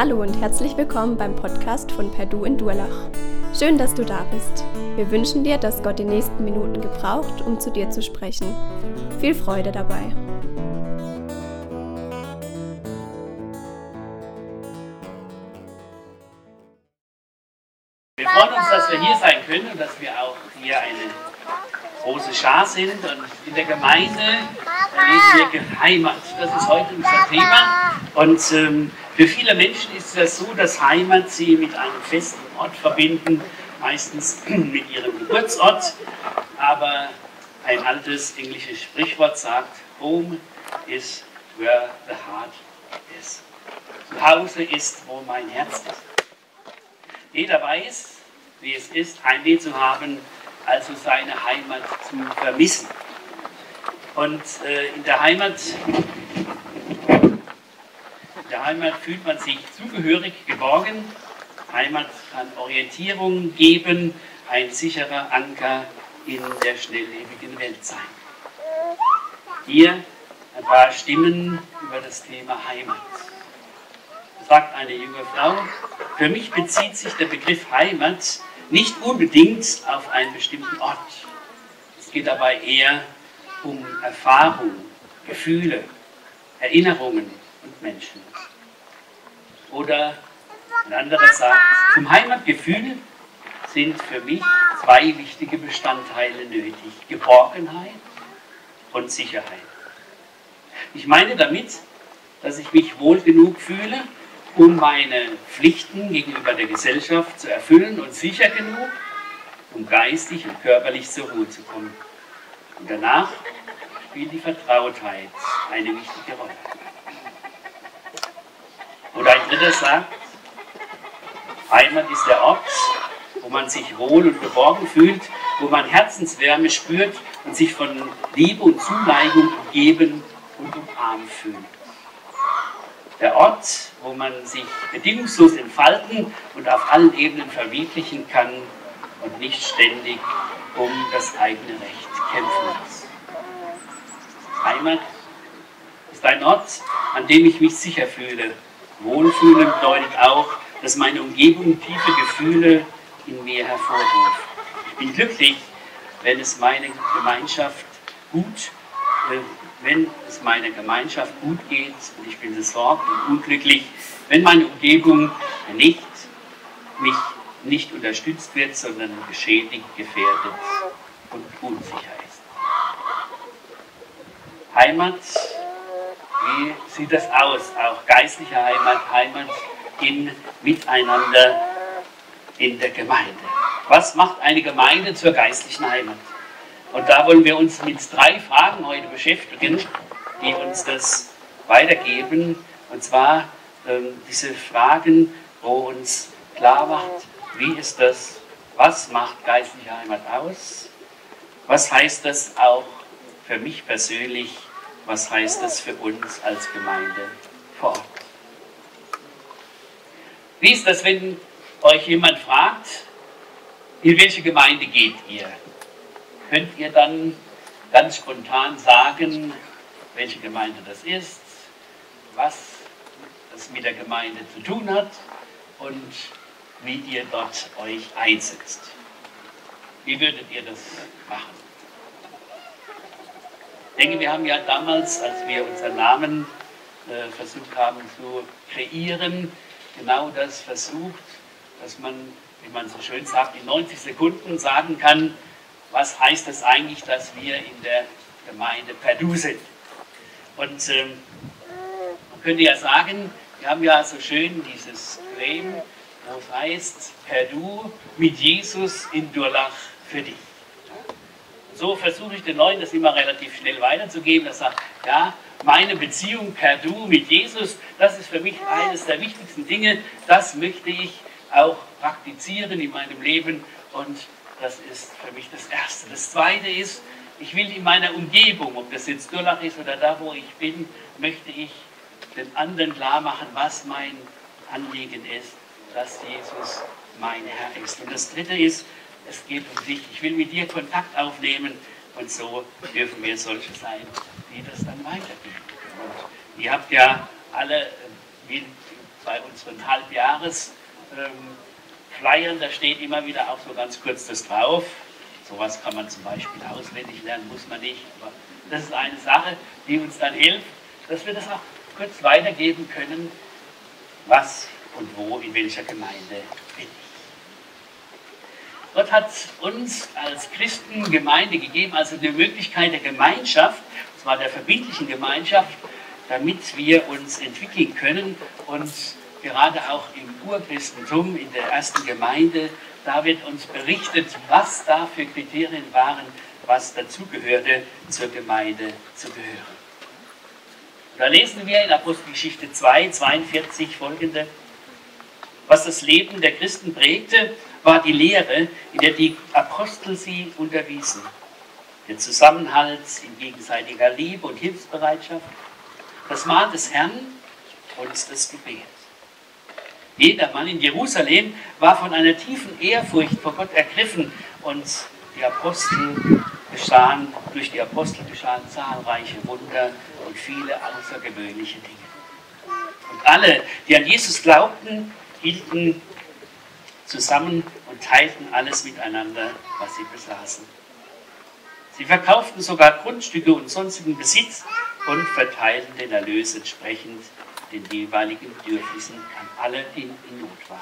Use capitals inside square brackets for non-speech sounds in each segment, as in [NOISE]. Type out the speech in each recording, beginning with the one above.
Hallo und herzlich willkommen beim Podcast von Perdu in Durlach. Schön, dass du da bist. Wir wünschen dir, dass Gott die nächsten Minuten gebraucht, um zu dir zu sprechen. Viel Freude dabei. Wir freuen uns, dass wir hier sein können und dass wir auch hier eine große Schar sind. Und in der Gemeinde erleben wir Heimat. Das ist heute unser Thema. Und ähm, für viele Menschen ist es so, dass Heimat sie mit einem festen Ort verbinden, meistens [CLEARS THROAT] mit ihrem Geburtsort. Aber ein altes englisches Sprichwort sagt, Home is where the heart is. Zu Hause ist, wo mein Herz ist. Jeder weiß, wie es ist, Heimweh zu haben, also seine Heimat zu vermissen. Und äh, in der Heimat, der Heimat fühlt man sich zugehörig, geborgen. Heimat kann Orientierung geben, ein sicherer Anker in der schnelllebigen Welt sein. Hier ein paar Stimmen über das Thema Heimat. Sagt eine junge Frau, für mich bezieht sich der Begriff Heimat nicht unbedingt auf einen bestimmten Ort. Es geht dabei eher um Erfahrung, Gefühle, Erinnerungen und Menschen. Oder ein anderer sagt, zum Heimatgefühl sind für mich zwei wichtige Bestandteile nötig. Geborgenheit und Sicherheit. Ich meine damit, dass ich mich wohl genug fühle, um meine Pflichten gegenüber der Gesellschaft zu erfüllen und sicher genug, um geistig und körperlich zur Ruhe zu kommen. Und danach spielt die Vertrautheit eine wichtige Rolle. Dritter sagt, Heimat ist der Ort, wo man sich wohl und geborgen fühlt, wo man Herzenswärme spürt und sich von Liebe und Zuneigung umgeben und umarmt fühlt. Der Ort, wo man sich bedingungslos entfalten und auf allen Ebenen verwirklichen kann und nicht ständig um das eigene Recht kämpfen muss. Heimat ist ein Ort, an dem ich mich sicher fühle. Wohlfühlen bedeutet auch, dass meine Umgebung tiefe Gefühle in mir hervorruft. Ich bin glücklich, wenn es meine Gemeinschaft gut, äh, wenn es meiner Gemeinschaft gut geht und ich bin besorgt und unglücklich, wenn meine Umgebung nicht mich nicht unterstützt wird, sondern geschädigt, gefährdet und unsicher ist. Heimat, wie sieht das aus? Auch geistliche Heimat, Heimat im Miteinander in der Gemeinde. Was macht eine Gemeinde zur geistlichen Heimat? Und da wollen wir uns mit drei Fragen heute beschäftigen, die uns das weitergeben. Und zwar ähm, diese Fragen, wo uns klar macht, wie ist das, was macht geistliche Heimat aus? Was heißt das auch für mich persönlich? Was heißt das für uns als Gemeinde vor Ort? Wie ist das, wenn euch jemand fragt, in welche Gemeinde geht ihr? Könnt ihr dann ganz spontan sagen, welche Gemeinde das ist, was das mit der Gemeinde zu tun hat und wie ihr dort euch einsetzt? Wie würdet ihr das machen? Ich denke, wir haben ja damals, als wir unseren Namen äh, versucht haben zu kreieren, genau das versucht, dass man, wie man so schön sagt, in 90 Sekunden sagen kann, was heißt das eigentlich, dass wir in der Gemeinde Perdu sind. Und ähm, man könnte ja sagen, wir haben ja so schön dieses Claim, wo es heißt, Perdu mit Jesus in Durlach für dich. So versuche ich den Leuten das immer relativ schnell weiterzugeben, dass sagt, ja, meine Beziehung Perdu mit Jesus, das ist für mich eines der wichtigsten Dinge, das möchte ich auch praktizieren in meinem Leben und das ist für mich das Erste. Das Zweite ist, ich will in meiner Umgebung, ob das jetzt Durlach ist oder da, wo ich bin, möchte ich den anderen klar machen, was mein Anliegen ist, dass Jesus mein Herr ist. Und das Dritte ist, es geht um dich. Ich will mit dir Kontakt aufnehmen und so dürfen wir solche sein, die das dann weitergeben. Und ihr habt ja alle, wie bei unseren Halbjahres ähm, Flyern, da steht immer wieder auch so ganz kurz das drauf. Sowas kann man zum Beispiel auswendig lernen, muss man nicht. Aber das ist eine Sache, die uns dann hilft, dass wir das auch kurz weitergeben können, was und wo, in welcher Gemeinde bin ich. Gott hat uns als Christen Gemeinde gegeben, also die Möglichkeit der Gemeinschaft, und zwar der verbindlichen Gemeinschaft, damit wir uns entwickeln können und gerade auch im Urchristentum, in der ersten Gemeinde, da wird uns berichtet, was da für Kriterien waren, was dazugehörte, zur Gemeinde zu gehören. Da lesen wir in Apostelgeschichte 2, 42 folgende. Was das Leben der Christen prägte, war die Lehre, in der die Apostel sie unterwiesen. Der Zusammenhalt in gegenseitiger Liebe und Hilfsbereitschaft, das Mahl des Herrn und das Gebet. Jeder Mann in Jerusalem war von einer tiefen Ehrfurcht vor Gott ergriffen und die Apostel geschahen, durch die Apostel geschahen zahlreiche Wunder und viele außergewöhnliche Dinge. Und alle, die an Jesus glaubten, hielten zusammen und teilten alles miteinander, was sie besaßen. Sie verkauften sogar Grundstücke und sonstigen Besitz und verteilten den Erlös entsprechend den jeweiligen Bedürfnissen an alle, die in Not waren.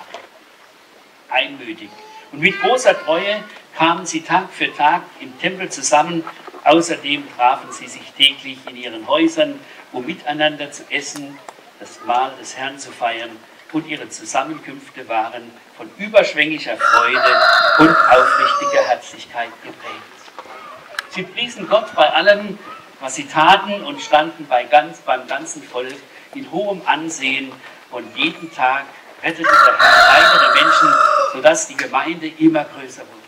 Einmütig und mit großer Treue kamen sie Tag für Tag im Tempel zusammen. Außerdem trafen sie sich täglich in ihren Häusern, um miteinander zu essen, das Mahl des Herrn zu feiern. Und ihre Zusammenkünfte waren von überschwänglicher Freude und aufrichtiger Herzlichkeit geprägt. Sie priesen Gott bei allem, was sie taten und standen bei ganz, beim ganzen Volk in hohem Ansehen und jeden Tag rettete der Herr weitere Menschen, sodass die Gemeinde immer größer wurde.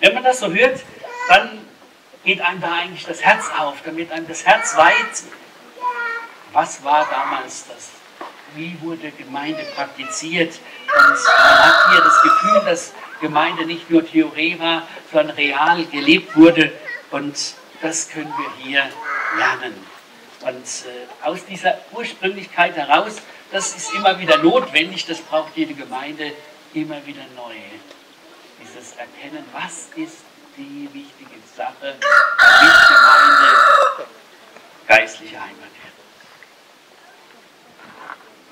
Wenn man das so hört, dann geht einem da eigentlich das Herz auf, damit einem das Herz weit. Was war damals das? Wie wurde Gemeinde praktiziert? Und man hat hier das Gefühl, dass Gemeinde nicht nur Theorie war, sondern real gelebt wurde. Und das können wir hier lernen. Und äh, aus dieser Ursprünglichkeit heraus, das ist immer wieder notwendig, das braucht jede Gemeinde immer wieder neu. Dieses Erkennen, was ist die wichtige Sache, damit Gemeinde geistliche Heimat wird.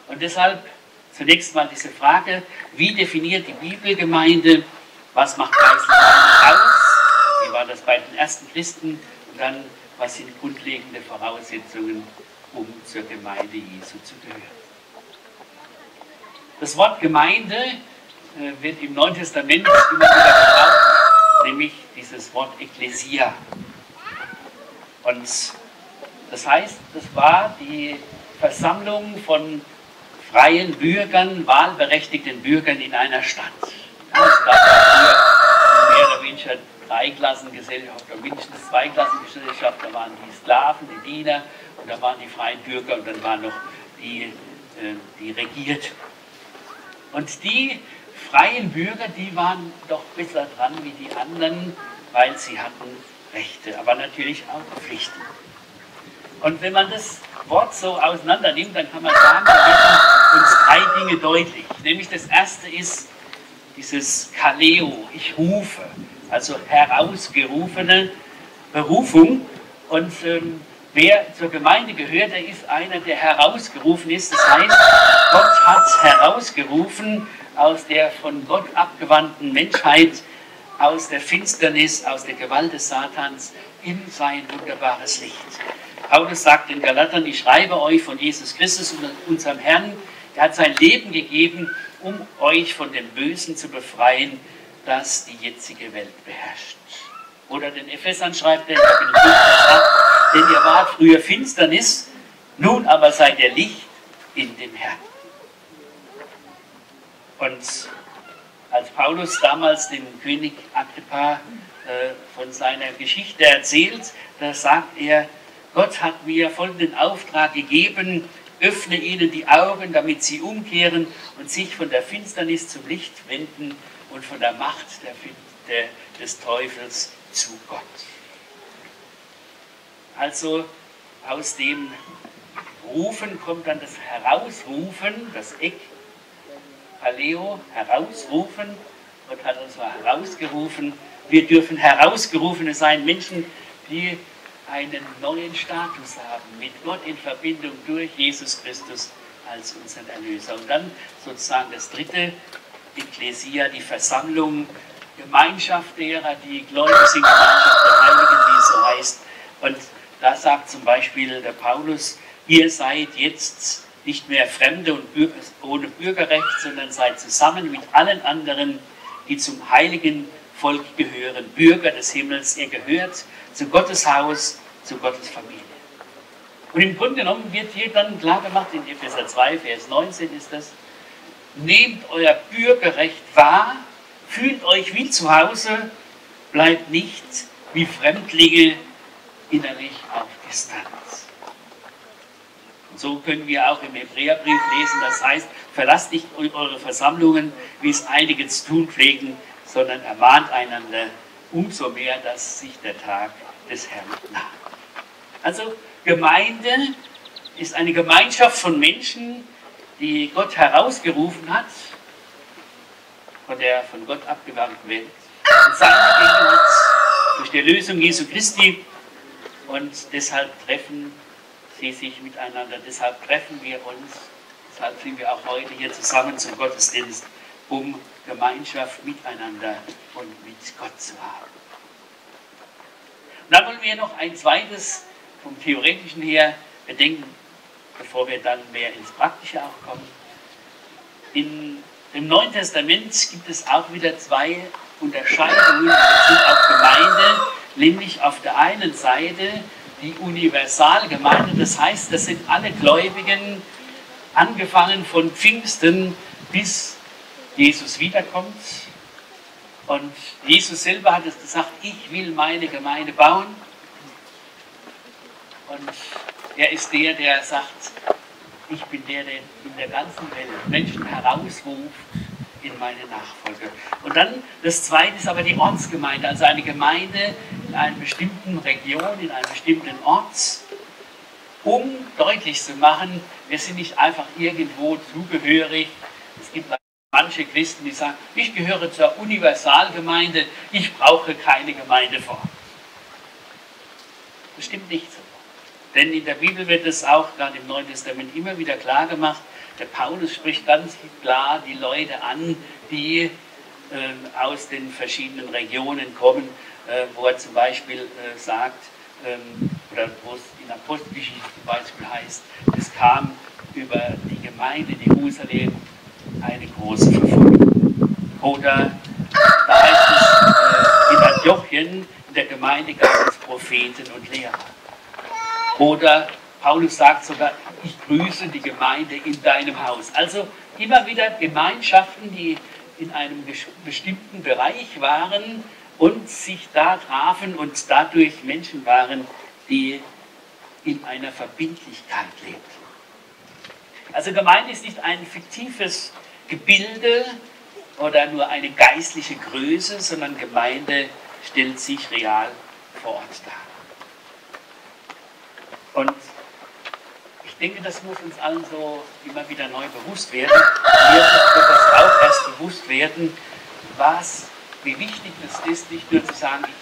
Und deshalb zunächst mal diese Frage, wie definiert die Bibelgemeinde, was macht geistliche Heimat aus? Wie war das bei den ersten Christen? Und dann was sind grundlegende Voraussetzungen, um zur Gemeinde Jesu zu gehören. Das Wort Gemeinde äh, wird im Neuen Testament immer wieder gebraucht, nämlich dieses Wort Ekklesia. Und das heißt, das war die Versammlung von freien Bürgern, wahlberechtigten Bürgern in einer Stadt. Es gab mehr oder weniger Dreiklassengesellschaft oder mindestens Zweiklassengesellschaft. Da waren die Sklaven, die Diener und da waren die freien Bürger und dann waren noch die, äh, die regiert. Und die freien Bürger, die waren doch besser dran wie die anderen, weil sie hatten Rechte, aber natürlich auch Pflichten. Und wenn man das Wort so auseinander nimmt, dann kann man sagen, drei Dinge deutlich. Nämlich das erste ist dieses Kaleo, ich rufe also herausgerufene Berufung. Und ähm, wer zur Gemeinde gehört, der ist einer, der herausgerufen ist. Das heißt, Gott hat herausgerufen aus der von Gott abgewandten Menschheit, aus der Finsternis, aus der Gewalt des Satans in sein wunderbares Licht. Paulus sagt in Galatern, ich schreibe euch von Jesus Christus, unserem Herrn, der hat sein Leben gegeben, um euch von dem Bösen zu befreien, das die jetzige Welt beherrscht. Oder den Ephesern schreibt er, Kapitel 5, denn ihr wart früher Finsternis, nun aber seid ihr Licht in dem Herrn. Und als Paulus damals dem König Agrippa äh, von seiner Geschichte erzählt, da sagt er, Gott hat mir folgenden Auftrag gegeben, öffne ihnen die Augen, damit sie umkehren und sich von der Finsternis zum Licht wenden und von der Macht der, der, des Teufels zu Gott. Also aus dem rufen kommt dann das Herausrufen, das Eck, Paleo, herausrufen. Gott hat uns mal herausgerufen. Wir dürfen herausgerufene sein, Menschen, die einen neuen Status haben, mit Gott in Verbindung durch Jesus Christus als unseren Erlöser. Und dann sozusagen das dritte, Ekklesia, die Versammlung, Gemeinschaft derer, die gläubig sind, Gemeinschaft der Heiligen, wie es so heißt. Und da sagt zum Beispiel der Paulus, ihr seid jetzt nicht mehr Fremde und ohne Bürgerrecht, sondern seid zusammen mit allen anderen, die zum heiligen Volk gehören, Bürger des Himmels. Ihr gehört zu Gottes Haus, zu Gottes Familie. Und im Grunde genommen wird hier dann klar gemacht, in Epheser 2, Vers 19 ist das, nehmt euer Bürgerrecht wahr, fühlt euch wie zu Hause, bleibt nicht wie Fremdlinge innerlich auf Distanz. Und so können wir auch im Hebräerbrief lesen, das heißt, verlasst nicht eure Versammlungen, wie es einige zu tun pflegen, sondern ermahnt einander umso mehr, dass sich der Tag des Herrn naht. Also Gemeinde ist eine Gemeinschaft von Menschen, die Gott herausgerufen hat von der von Gott abgewandten Welt. Und seine Gegenwart durch die Erlösung Jesu Christi. Und deshalb treffen sie sich miteinander. Deshalb treffen wir uns. Deshalb sind wir auch heute hier zusammen zum Gottesdienst, um Gemeinschaft miteinander und mit Gott zu haben. Und dann wollen wir noch ein zweites vom Theoretischen her bedenken, bevor wir dann mehr ins Praktische auch kommen. In, Im Neuen Testament gibt es auch wieder zwei Unterscheidungen auf Gemeinde, nämlich auf der einen Seite die Universalgemeinde, das heißt, das sind alle Gläubigen, angefangen von Pfingsten bis Jesus wiederkommt. Und Jesus selber hat es gesagt, ich will meine Gemeinde bauen. Und er ist der, der sagt, ich bin der, der in der ganzen Welt Menschen herausruft in meine Nachfolge. Und dann das zweite ist aber die Ortsgemeinde, also eine Gemeinde in einer bestimmten Region, in einem bestimmten Ort, um deutlich zu machen, wir sind nicht einfach irgendwo zugehörig. Es gibt manche Christen, die sagen, ich gehöre zur Universalgemeinde, ich brauche keine Gemeindeform. Das stimmt nicht so. Denn in der Bibel wird es auch gerade im Neuen Testament immer wieder klar gemacht, der Paulus spricht ganz klar die Leute an, die äh, aus den verschiedenen Regionen kommen, äh, wo er zum Beispiel äh, sagt, ähm, oder wo es in Apostelgeschichte zum Beispiel heißt, es kam über die Gemeinde in Jerusalem eine große Verfolgung. Oder da heißt es, äh, in Antiochien, in der Gemeinde gab es Propheten und Lehrer. Oder Paulus sagt sogar, ich grüße die Gemeinde in deinem Haus. Also immer wieder Gemeinschaften, die in einem bestimmten Bereich waren und sich da trafen und dadurch Menschen waren, die in einer Verbindlichkeit lebten. Also Gemeinde ist nicht ein fiktives Gebilde oder nur eine geistliche Größe, sondern Gemeinde stellt sich real vor Ort dar. Und ich denke, das muss uns allen so immer wieder neu bewusst werden. Mir wird das auch erst bewusst werden, was, wie wichtig es ist, nicht nur zu sagen, ich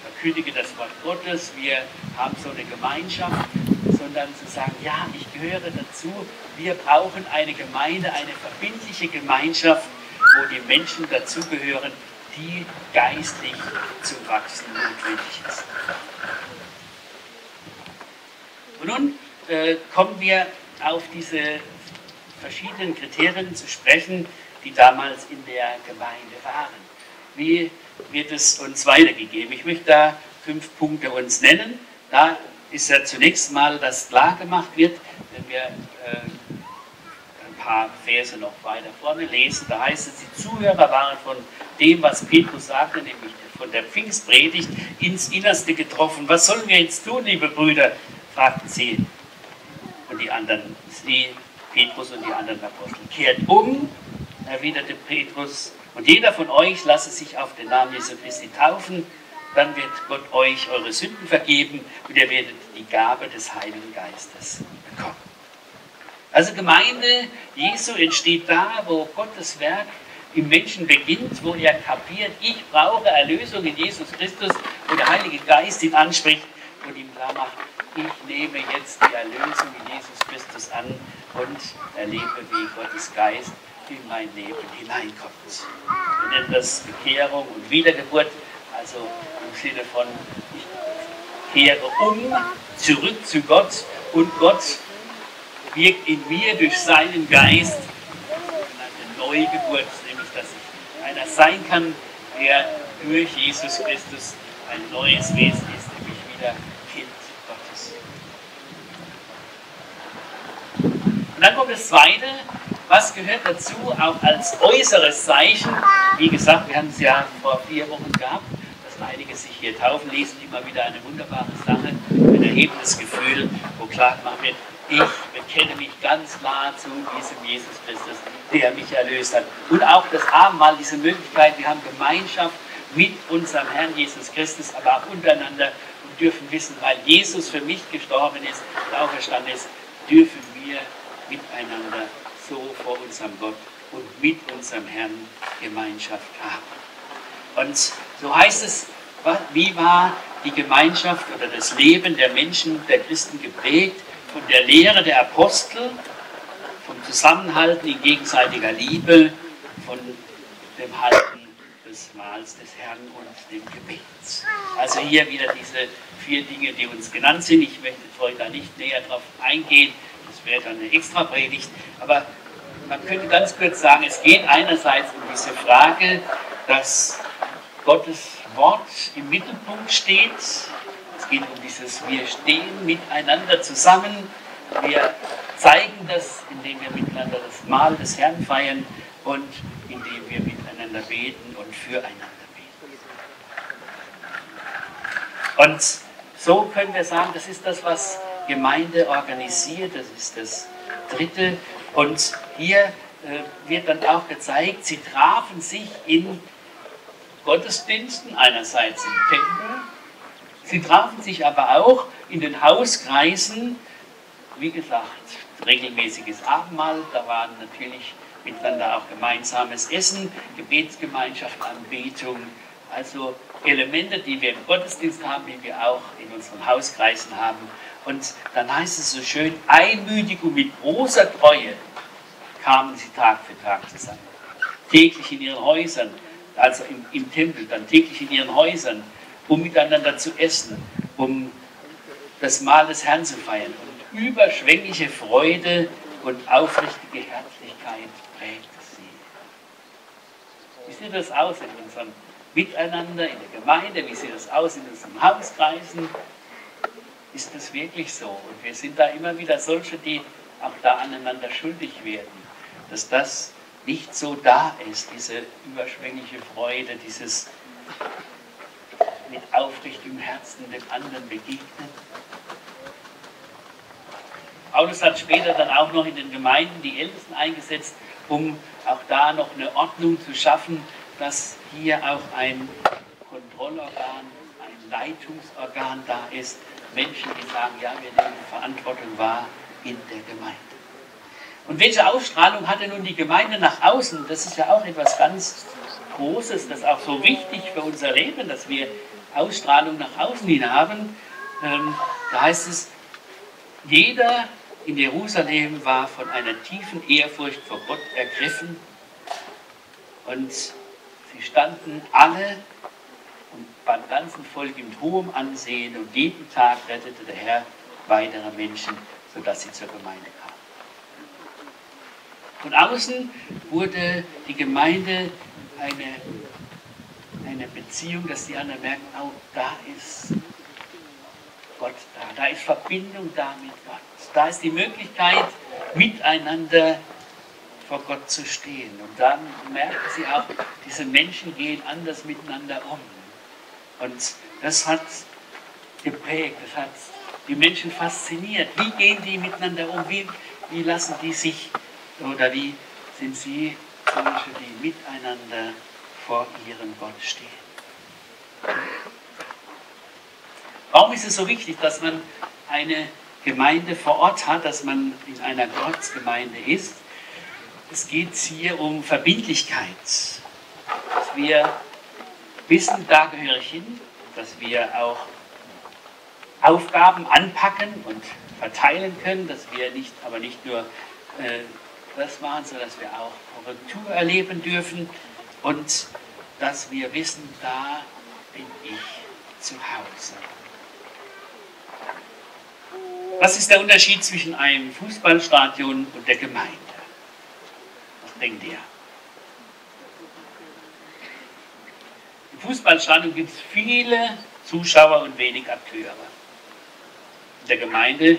verkündige das Wort Gottes, wir haben so eine Gemeinschaft, sondern zu sagen, ja, ich gehöre dazu, wir brauchen eine Gemeinde, eine verbindliche Gemeinschaft, wo die Menschen dazugehören, die geistlich zum Wachsen notwendig ist. Und nun äh, kommen wir auf diese verschiedenen Kriterien zu sprechen, die damals in der Gemeinde waren. Wie wird es uns weitergegeben? Ich möchte da fünf Punkte uns nennen. Da ist ja zunächst mal, dass klar gemacht wird, wenn wir äh, ein paar Verse noch weiter vorne lesen, da heißt es, die Zuhörer waren von dem, was Petrus sagte, nämlich von der Pfingstpredigt, ins Innerste getroffen. Was sollen wir jetzt tun, liebe Brüder? fragten sie und die anderen, sie, Petrus und die anderen Apostel. Kehrt um, erwiderte Petrus, und jeder von euch lasse sich auf den Namen Jesu Christi taufen, dann wird Gott euch eure Sünden vergeben und ihr werdet die Gabe des Heiligen Geistes bekommen. Also Gemeinde Jesu entsteht da, wo Gottes Werk im Menschen beginnt, wo er kapiert, ich brauche Erlösung in Jesus Christus und der Heilige Geist ihn anspricht und ihm klar macht, ich nehme jetzt die Erlösung in Jesus Christus an und erlebe, wie Gottes Geist in mein Leben hineinkommt. Wir nennen das Bekehrung und Wiedergeburt, also im Sinne von, ich kehre um, zurück zu Gott und Gott wirkt in mir durch seinen Geist eine Neugeburt, nämlich dass ich einer sein kann, der durch Jesus Christus ein neues Wesen ist, nämlich wieder Kind Gottes. Und dann kommt das Zweite, was gehört dazu, auch als äußeres Zeichen? Wie gesagt, wir haben es ja vor vier Wochen gehabt, dass einige sich hier taufen lesen, immer wieder eine wunderbare Sache, ein erhebendes Gefühl, wo klar gemacht wird, ich bekenne mich ganz klar zu diesem Jesus Christus, der mich erlöst hat. Und auch das Abendmahl, diese Möglichkeit, wir haben Gemeinschaft mit unserem Herrn Jesus Christus, aber auch untereinander und dürfen wissen, weil Jesus für mich gestorben ist und auferstanden ist, dürfen wir miteinander so vor unserem Gott und mit unserem Herrn Gemeinschaft haben. Und so heißt es, wie war die Gemeinschaft oder das Leben der Menschen, der Christen geprägt von der Lehre der Apostel, vom Zusammenhalten in gegenseitiger Liebe, von dem Halten des Mahls des Herrn und dem Gebet. Also hier wieder diese vier Dinge, die uns genannt sind. Ich möchte heute da nicht näher darauf eingehen, das wäre dann eine extra Predigt, aber man könnte ganz kurz sagen, es geht einerseits um diese Frage, dass Gottes Wort im Mittelpunkt steht. Es geht um dieses, wir stehen miteinander zusammen. Wir zeigen das, indem wir miteinander das Mahl des Herrn feiern und indem wir miteinander beten und füreinander beten. Und so können wir sagen, das ist das, was Gemeinde organisiert, das ist das Dritte. Und hier äh, wird dann auch gezeigt, sie trafen sich in Gottesdiensten, einerseits im Tempel, sie trafen sich aber auch in den Hauskreisen, wie gesagt, regelmäßiges Abendmahl, da waren natürlich miteinander auch gemeinsames Essen, Gebetsgemeinschaft, Anbetung, also Elemente, die wir im Gottesdienst haben, die wir auch in unseren Hauskreisen haben. Und dann heißt es so schön, einmütig und mit großer Treue kamen sie Tag für Tag zusammen. Täglich in ihren Häusern, also im, im Tempel, dann täglich in ihren Häusern, um miteinander zu essen, um das Mahl des Herrn zu feiern. Und überschwängliche Freude und aufrichtige Herzlichkeit prägte sie. Wie sieht das aus in unserem Miteinander, in der Gemeinde? Wie sieht das aus in unseren Hauskreisen? Ist das wirklich so? Und wir sind da immer wieder solche, die auch da aneinander schuldig werden dass das nicht so da ist, diese überschwängliche Freude, dieses mit aufrichtigem Herzen dem anderen begegnen. Paulus hat später dann auch noch in den Gemeinden die Ältesten eingesetzt, um auch da noch eine Ordnung zu schaffen, dass hier auch ein Kontrollorgan, ein Leitungsorgan da ist. Menschen, die sagen, ja, wir nehmen Verantwortung wahr in der Gemeinde. Und welche Ausstrahlung hatte nun die Gemeinde nach außen? Das ist ja auch etwas ganz Großes, das ist auch so wichtig für unser Leben, dass wir Ausstrahlung nach außen hin haben. Ähm, da heißt es, jeder in Jerusalem war von einer tiefen Ehrfurcht vor Gott ergriffen und sie standen alle und beim ganzen Volk in hohem Ansehen und jeden Tag rettete der Herr weitere Menschen, sodass sie zur Gemeinde kamen. Von außen wurde die Gemeinde eine, eine Beziehung, dass die anderen merken, oh, da ist Gott da, da ist Verbindung da mit Gott. Da ist die Möglichkeit, miteinander vor Gott zu stehen. Und dann merken sie auch, diese Menschen gehen anders miteinander um. Und das hat geprägt, das hat die Menschen fasziniert. Wie gehen die miteinander um? Wie, wie lassen die sich oder wie sind Sie solche, die miteinander vor ihrem Gott stehen? Warum ist es so wichtig, dass man eine Gemeinde vor Ort hat, dass man in einer Gottesgemeinde ist. Es geht hier um Verbindlichkeit, dass wir wissen, da gehöre ich hin, dass wir auch Aufgaben anpacken und verteilen können, dass wir nicht, aber nicht nur äh, das machen, sondern dass wir auch Korrektur erleben dürfen und dass wir wissen, da bin ich zu Hause. Was ist der Unterschied zwischen einem Fußballstadion und der Gemeinde? Was denkt ihr? Im Fußballstadion gibt es viele Zuschauer und wenig Akteure. In der Gemeinde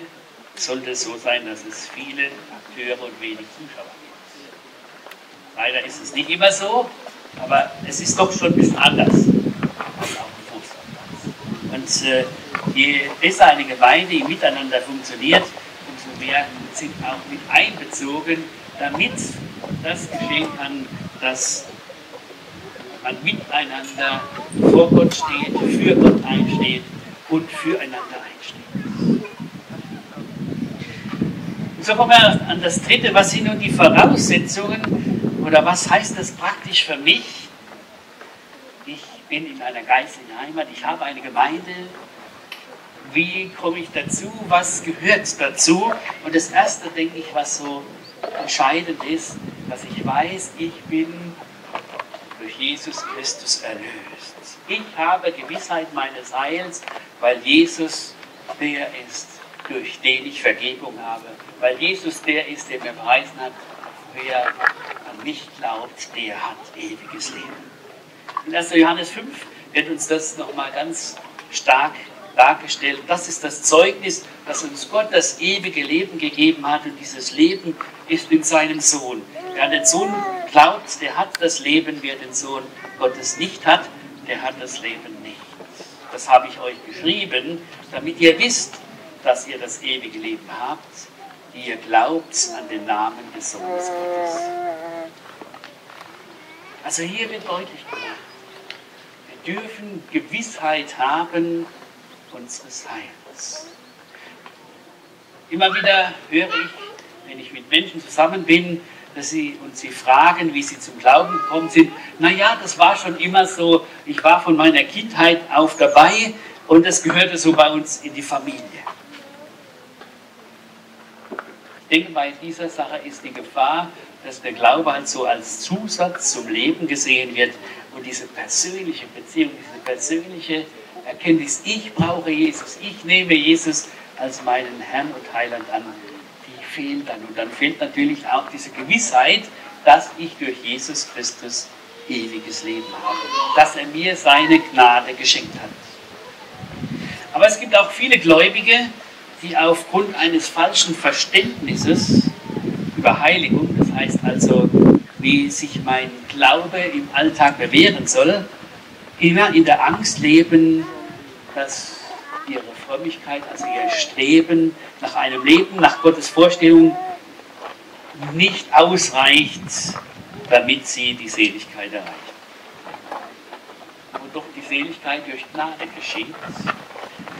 sollte es so sein, dass es viele Akteure und wenig Zuschauer gibt. Leider ist es nicht immer so, aber es ist doch schon ein bisschen anders. Und äh, je besser eine Gemeinde im Miteinander funktioniert, umso mehr sind auch mit einbezogen, damit das geschehen kann, dass man miteinander vor Gott steht, für Gott einsteht und füreinander einsteht. Und so kommen wir an das Dritte. Was sind nun die Voraussetzungen oder was heißt das praktisch für mich? Ich bin in einer geistigen Heimat, ich habe eine Gemeinde, wie komme ich dazu, was gehört dazu. Und das Erste, denke ich, was so entscheidend ist, dass ich weiß, ich bin durch Jesus Christus erlöst. Ich habe Gewissheit meines Heils, weil Jesus der ist, durch den ich Vergebung habe. Weil Jesus der ist, der mir beweisen hat, wer an mich glaubt, der hat ewiges Leben. In 1. Johannes 5 wird uns das nochmal ganz stark dargestellt. Das ist das Zeugnis, dass uns Gott das ewige Leben gegeben hat und dieses Leben ist in seinem Sohn. Wer an den Sohn glaubt, der hat das Leben. Wer den Sohn Gottes nicht hat, der hat das Leben nicht. Das habe ich euch geschrieben, damit ihr wisst, dass ihr das ewige Leben habt, die ihr glaubt an den Namen des Sohnes Gottes. Also hier wird deutlich gemacht, wir dürfen Gewissheit haben, unseres Heils. Immer wieder höre ich, wenn ich mit Menschen zusammen bin, dass sie uns sie fragen, wie sie zum Glauben gekommen sind. Naja, das war schon immer so. Ich war von meiner Kindheit auf dabei und das gehörte so bei uns in die Familie. Ich denke, bei dieser Sache ist die Gefahr, dass der Glaube halt so als Zusatz zum Leben gesehen wird und diese persönliche Beziehung, diese persönliche Erkenntnis, ich brauche Jesus, ich nehme Jesus als meinen Herrn und Heiland an, die fehlt dann. Und dann fehlt natürlich auch diese Gewissheit, dass ich durch Jesus Christus ewiges Leben habe, dass er mir seine Gnade geschenkt hat. Aber es gibt auch viele Gläubige, die aufgrund eines falschen Verständnisses über Heiligung, das heißt also, wie sich mein Glaube im Alltag bewähren soll, immer in der Angst leben, dass ihre Frömmigkeit, also ihr Streben nach einem Leben, nach Gottes Vorstellung nicht ausreicht, damit sie die Seligkeit erreichen. Wo doch die Seligkeit durch Gnade geschieht.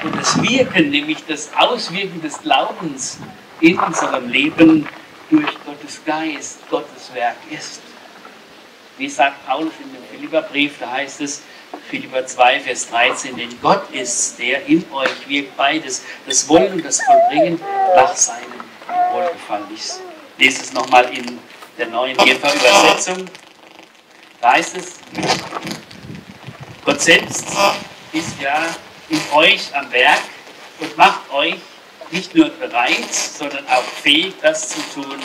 Und das Wirken, nämlich das Auswirken des Glaubens in unserem Leben durch Gottes Geist, Gottes Werk ist. Wie sagt Paulus in dem Philipperbrief, da heißt es, Philipper 2, Vers 13, denn Gott ist, der in euch wirkt beides, das Wollen und das Vollbringen nach seinem Wohlgefallen. Ich lese es nochmal in der neuen Genfer Übersetzung. Da heißt es, Gott selbst ist ja in euch am Werk und macht euch nicht nur bereit, sondern auch fähig, das zu tun,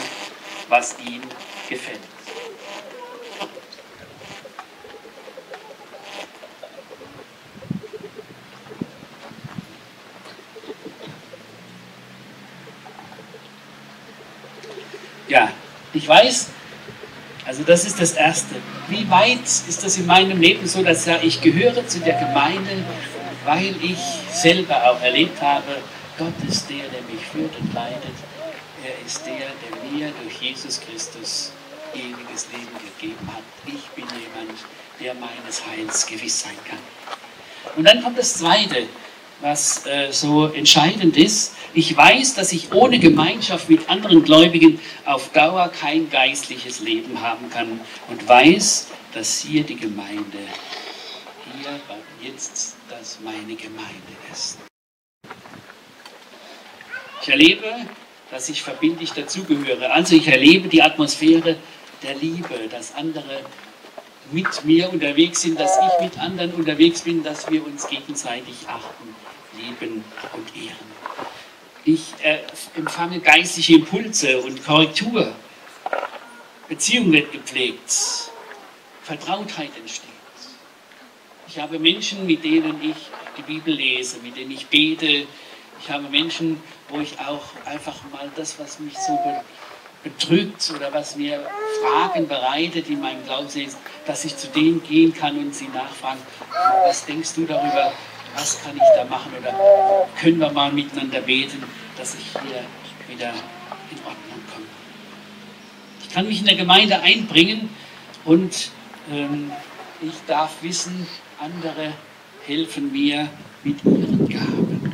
was ihm gefällt. Ja, ich weiß, also das ist das Erste. Wie weit ist das in meinem Leben so, dass ich gehöre zu der Gemeinde, weil ich selber auch erlebt habe, Gott ist der, der mich führt und leitet. Er ist der, der mir durch Jesus Christus ewiges Leben gegeben hat. Ich bin jemand, der meines Heils gewiss sein kann. Und dann kommt das Zweite. was äh, so entscheidend ist. Ich weiß, dass ich ohne Gemeinschaft mit anderen Gläubigen auf Dauer kein geistliches Leben haben kann und weiß, dass hier die Gemeinde, hier jetzt das meine Gemeinde ist. Ich erlebe, dass ich verbindlich dazugehöre. Also ich erlebe die Atmosphäre der Liebe, dass andere mit mir unterwegs sind, dass ich mit anderen unterwegs bin, dass wir uns gegenseitig achten, lieben und ehren. Ich äh, empfange geistliche Impulse und Korrektur. Beziehung wird gepflegt. Vertrautheit entsteht. Ich habe Menschen, mit denen ich die Bibel lese, mit denen ich bete. Ich habe Menschen, wo ich auch einfach mal das, was mich so betrügt oder was mir Fragen bereitet in meinem Glaubensleben, dass ich zu denen gehen kann und sie nachfragen, was denkst du darüber, was kann ich da machen oder können wir mal miteinander beten, dass ich hier wieder in Ordnung komme. Ich kann mich in der Gemeinde einbringen und ähm, ich darf wissen, andere helfen mir mit ihren Gaben.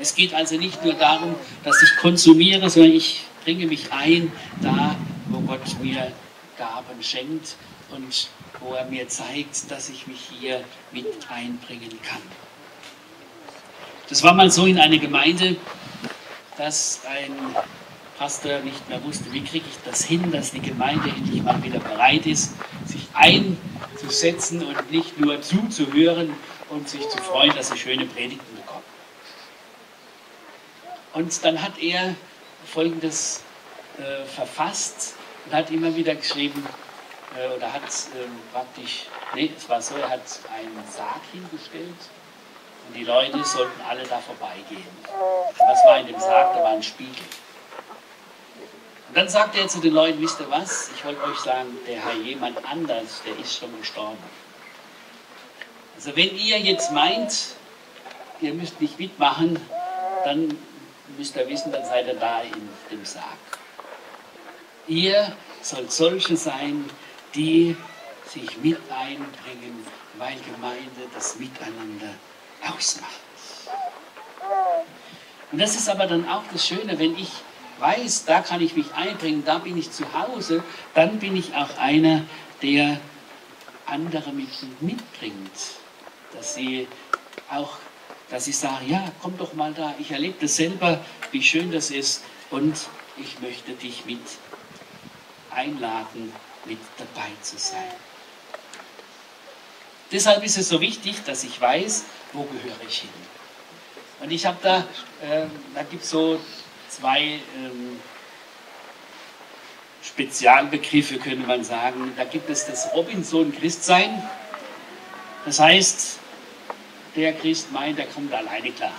Es geht also nicht nur darum, dass ich konsumiere, sondern ich bringe mich ein da, wo Gott mir Gaben schenkt und wo er mir zeigt, dass ich mich hier mit einbringen kann. Das war mal so in einer Gemeinde, dass ein Pastor nicht mehr wusste, wie kriege ich das hin, dass die Gemeinde endlich mal wieder bereit ist, sich einzusetzen und nicht nur zuzuhören und sich zu freuen, dass sie schöne Predigten bekommen. Und dann hat er Folgendes äh, verfasst und hat immer wieder geschrieben, äh, oder hat ähm, praktisch, nee, es war so, er hat einen Sarg hingestellt und die Leute sollten alle da vorbeigehen. Was war in dem Sarg? Da war ein Spiegel. Dann sagte er zu den Leuten, wisst ihr was, ich wollte euch sagen, der Herr jemand anders, der ist schon gestorben. Also wenn ihr jetzt meint, ihr müsst nicht mitmachen, dann müsst ihr wissen, dann seid ihr da in dem Sarg. Ihr sollt solche sein, die sich mit einbringen, weil Gemeinde das Miteinander ausmacht. Und das ist aber dann auch das Schöne, wenn ich weiß, da kann ich mich einbringen, da bin ich zu Hause, dann bin ich auch einer, der andere mit mitbringt, dass sie auch dass ich sage, ja, komm doch mal da, ich erlebe das selber, wie schön das ist und ich möchte dich mit einladen, mit dabei zu sein. Deshalb ist es so wichtig, dass ich weiß, wo gehöre ich hin. Und ich habe da, äh, da gibt es so zwei ähm, Spezialbegriffe, könnte man sagen. Da gibt es das Robinson-Christsein. Das heißt, der Christ meint, er kommt alleine klar.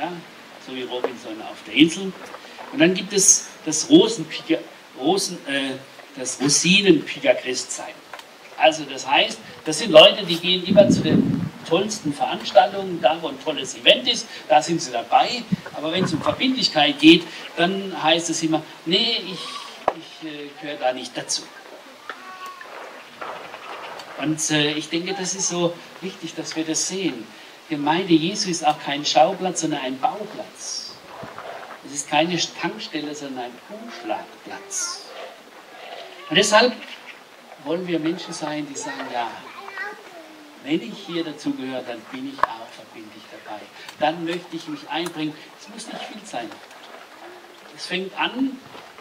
Ja? So wie Robinson auf der Insel. Und dann gibt es das Rosenpicker, Rosen, äh, das Rosinenpicker Christsein. Also das heißt, das sind Leute, die gehen immer zu den tollsten Veranstaltungen, da wo ein tolles Event ist, da sind sie dabei. Aber wenn es um Verbindlichkeit geht, dann heißt es immer, nee, ich, ich äh, gehöre da nicht dazu. Und äh, ich denke, das ist so wichtig, dass wir das sehen. Gemeinde Jesu ist auch kein Schauplatz, sondern ein Bauplatz. Es ist keine Tankstelle, sondern ein Umschlagplatz. Und deshalb wollen wir Menschen sein, die sagen, ja, wenn ich hier dazugehöre, dann bin ich auch verbindlich dabei. Dann möchte ich mich einbringen. Es muss nicht viel sein. Es fängt an,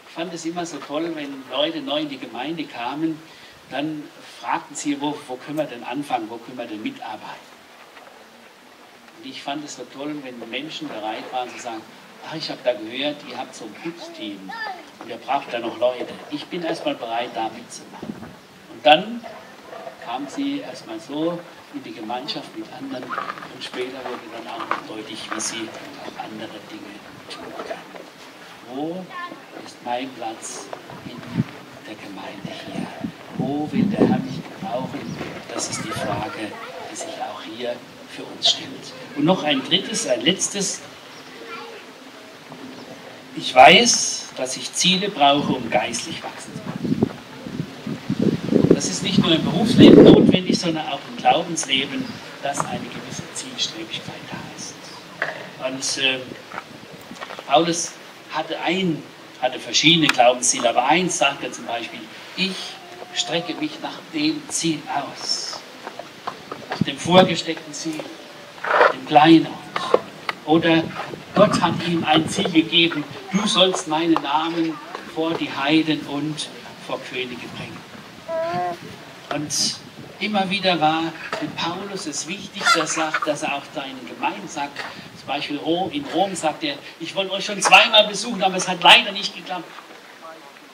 ich fand es immer so toll, wenn Leute neu in die Gemeinde kamen, dann fragten sie, wo, wo können wir denn anfangen, wo können wir denn mitarbeiten? Und ich fand es so toll, wenn Menschen bereit waren zu sagen, ach, ich habe da gehört, ihr habt so ein Putzteam und ihr braucht da noch Leute. Ich bin erstmal bereit, da mitzumachen. Und dann kam sie erstmal so in die Gemeinschaft mit anderen und später wurde dann auch deutlich, wie sie andere Dinge tun kann. Wo ist mein Platz in der Gemeinde hier? Wo will der Herr mich gebrauchen? Das ist die Frage, die sich auch hier für uns stellt. Und noch ein drittes, ein letztes. Ich weiß, dass ich Ziele brauche, um geistlich wachsen zu können. Das ist nicht nur im Berufsleben notwendig, sondern auch im Glaubensleben, dass eine gewisse Zielstrebigkeit. Und äh, Paulus hatte ein, hatte verschiedene Glaubensziele, aber eins sagt er zum Beispiel, ich strecke mich nach dem Ziel aus, nach dem vorgesteckten Ziel, dem kleinen Oder Gott hat ihm ein Ziel gegeben, du sollst meinen Namen vor die Heiden und vor Könige bringen. Und immer wieder war Paulus es wichtig, dass er, er auch seinen Gemeinden sagt, zum Beispiel in Rom sagt er, ich wollte euch schon zweimal besuchen, aber es hat leider nicht geklappt.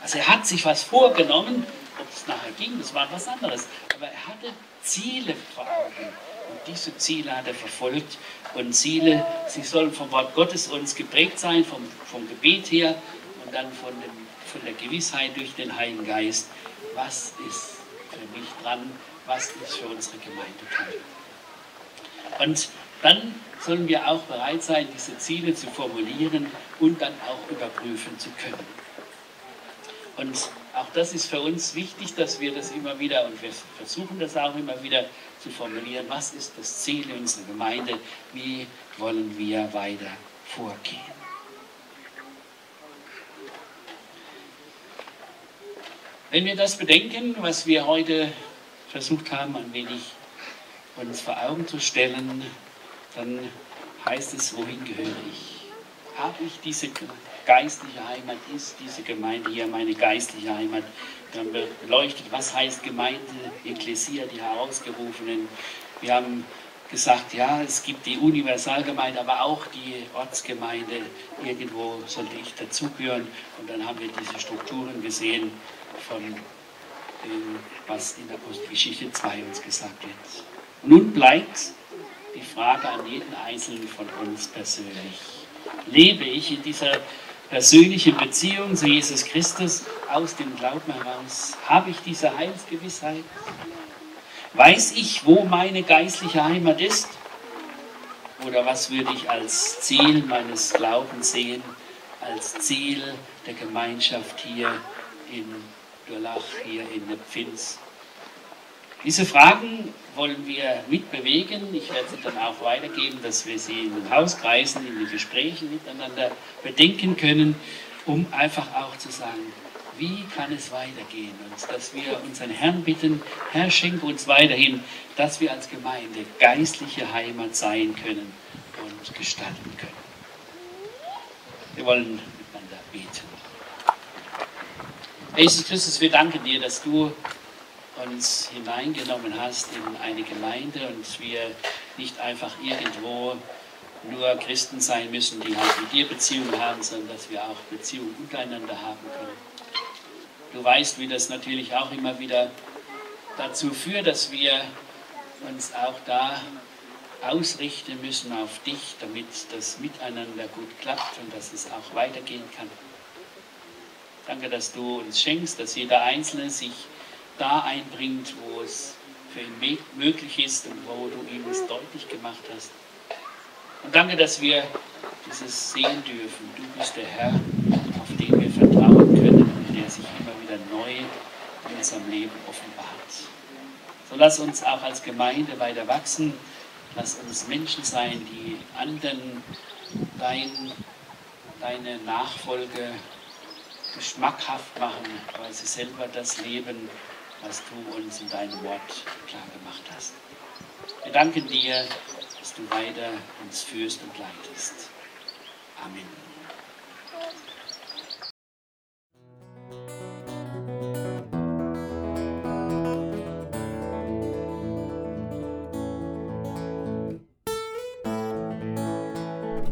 Also er hat sich was vorgenommen, ob es nachher ging, das war was anderes. Aber er hatte Ziele vor Augen. Und diese Ziele hat er verfolgt. Und Ziele, sie sollen vom Wort Gottes uns geprägt sein, vom, vom Gebet her und dann von, dem, von der Gewissheit durch den Heiligen Geist. Was ist für mich dran? Was ist für unsere Gemeinde toll? Und dann sollen wir auch bereit sein, diese Ziele zu formulieren und dann auch überprüfen zu können. Und auch das ist für uns wichtig, dass wir das immer wieder, und wir versuchen das auch immer wieder zu formulieren, was ist das Ziel unserer Gemeinde, wie wollen wir weiter vorgehen. Wenn wir das bedenken, was wir heute versucht haben, ein wenig uns vor Augen zu stellen, dann heißt es, wohin gehöre ich? Habe ich diese geistliche Heimat? Ist diese Gemeinde hier meine geistliche Heimat? Wir haben beleuchtet, was heißt Gemeinde, Ekklesia, die Herausgerufenen. Wir haben gesagt, ja, es gibt die Universalgemeinde, aber auch die Ortsgemeinde. Irgendwo sollte ich dazugehören. Und dann haben wir diese Strukturen gesehen von dem, was in der Postgeschichte 2 uns gesagt wird. Nun bleibt die Frage an jeden Einzelnen von uns persönlich. Lebe ich in dieser persönlichen Beziehung zu Jesus Christus aus dem Glauben heraus? Habe ich diese Heilsgewissheit? Weiß ich, wo meine geistliche Heimat ist? Oder was würde ich als Ziel meines Glaubens sehen, als Ziel der Gemeinschaft hier in Durlach, hier in der Pfinz? Diese Fragen wollen wir mitbewegen. Ich werde sie dann auch weitergeben, dass wir sie in den Hauskreisen, in den Gesprächen miteinander bedenken können, um einfach auch zu sagen, wie kann es weitergehen? Und dass wir unseren Herrn bitten, Herr, schenke uns weiterhin, dass wir als Gemeinde geistliche Heimat sein können und gestalten können. Wir wollen miteinander beten. Jesus Christus, wir danken dir, dass du uns hineingenommen hast in eine Gemeinde und wir nicht einfach irgendwo nur Christen sein müssen, die halt mit dir Beziehungen haben, sondern dass wir auch Beziehungen untereinander haben können. Du weißt, wie das natürlich auch immer wieder dazu führt, dass wir uns auch da ausrichten müssen auf dich, damit das Miteinander gut klappt und dass es auch weitergehen kann. Danke, dass du uns schenkst, dass jeder Einzelne sich da einbringt, wo es für ihn möglich ist und wo du ihm es deutlich gemacht hast. Und danke, dass wir dieses sehen dürfen. Du bist der Herr, auf den wir vertrauen können und der sich immer wieder neu in unserem Leben offenbart. So lass uns auch als Gemeinde weiter wachsen. Lass uns Menschen sein, die anderen dein, deine Nachfolge geschmackhaft machen, weil sie selber das leben, was du uns in deinem Wort klar gemacht hast. Wir danken dir, dass du weiter uns führst und leitest. Amen.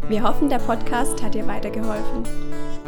Wir hoffen, der Podcast hat dir weitergeholfen.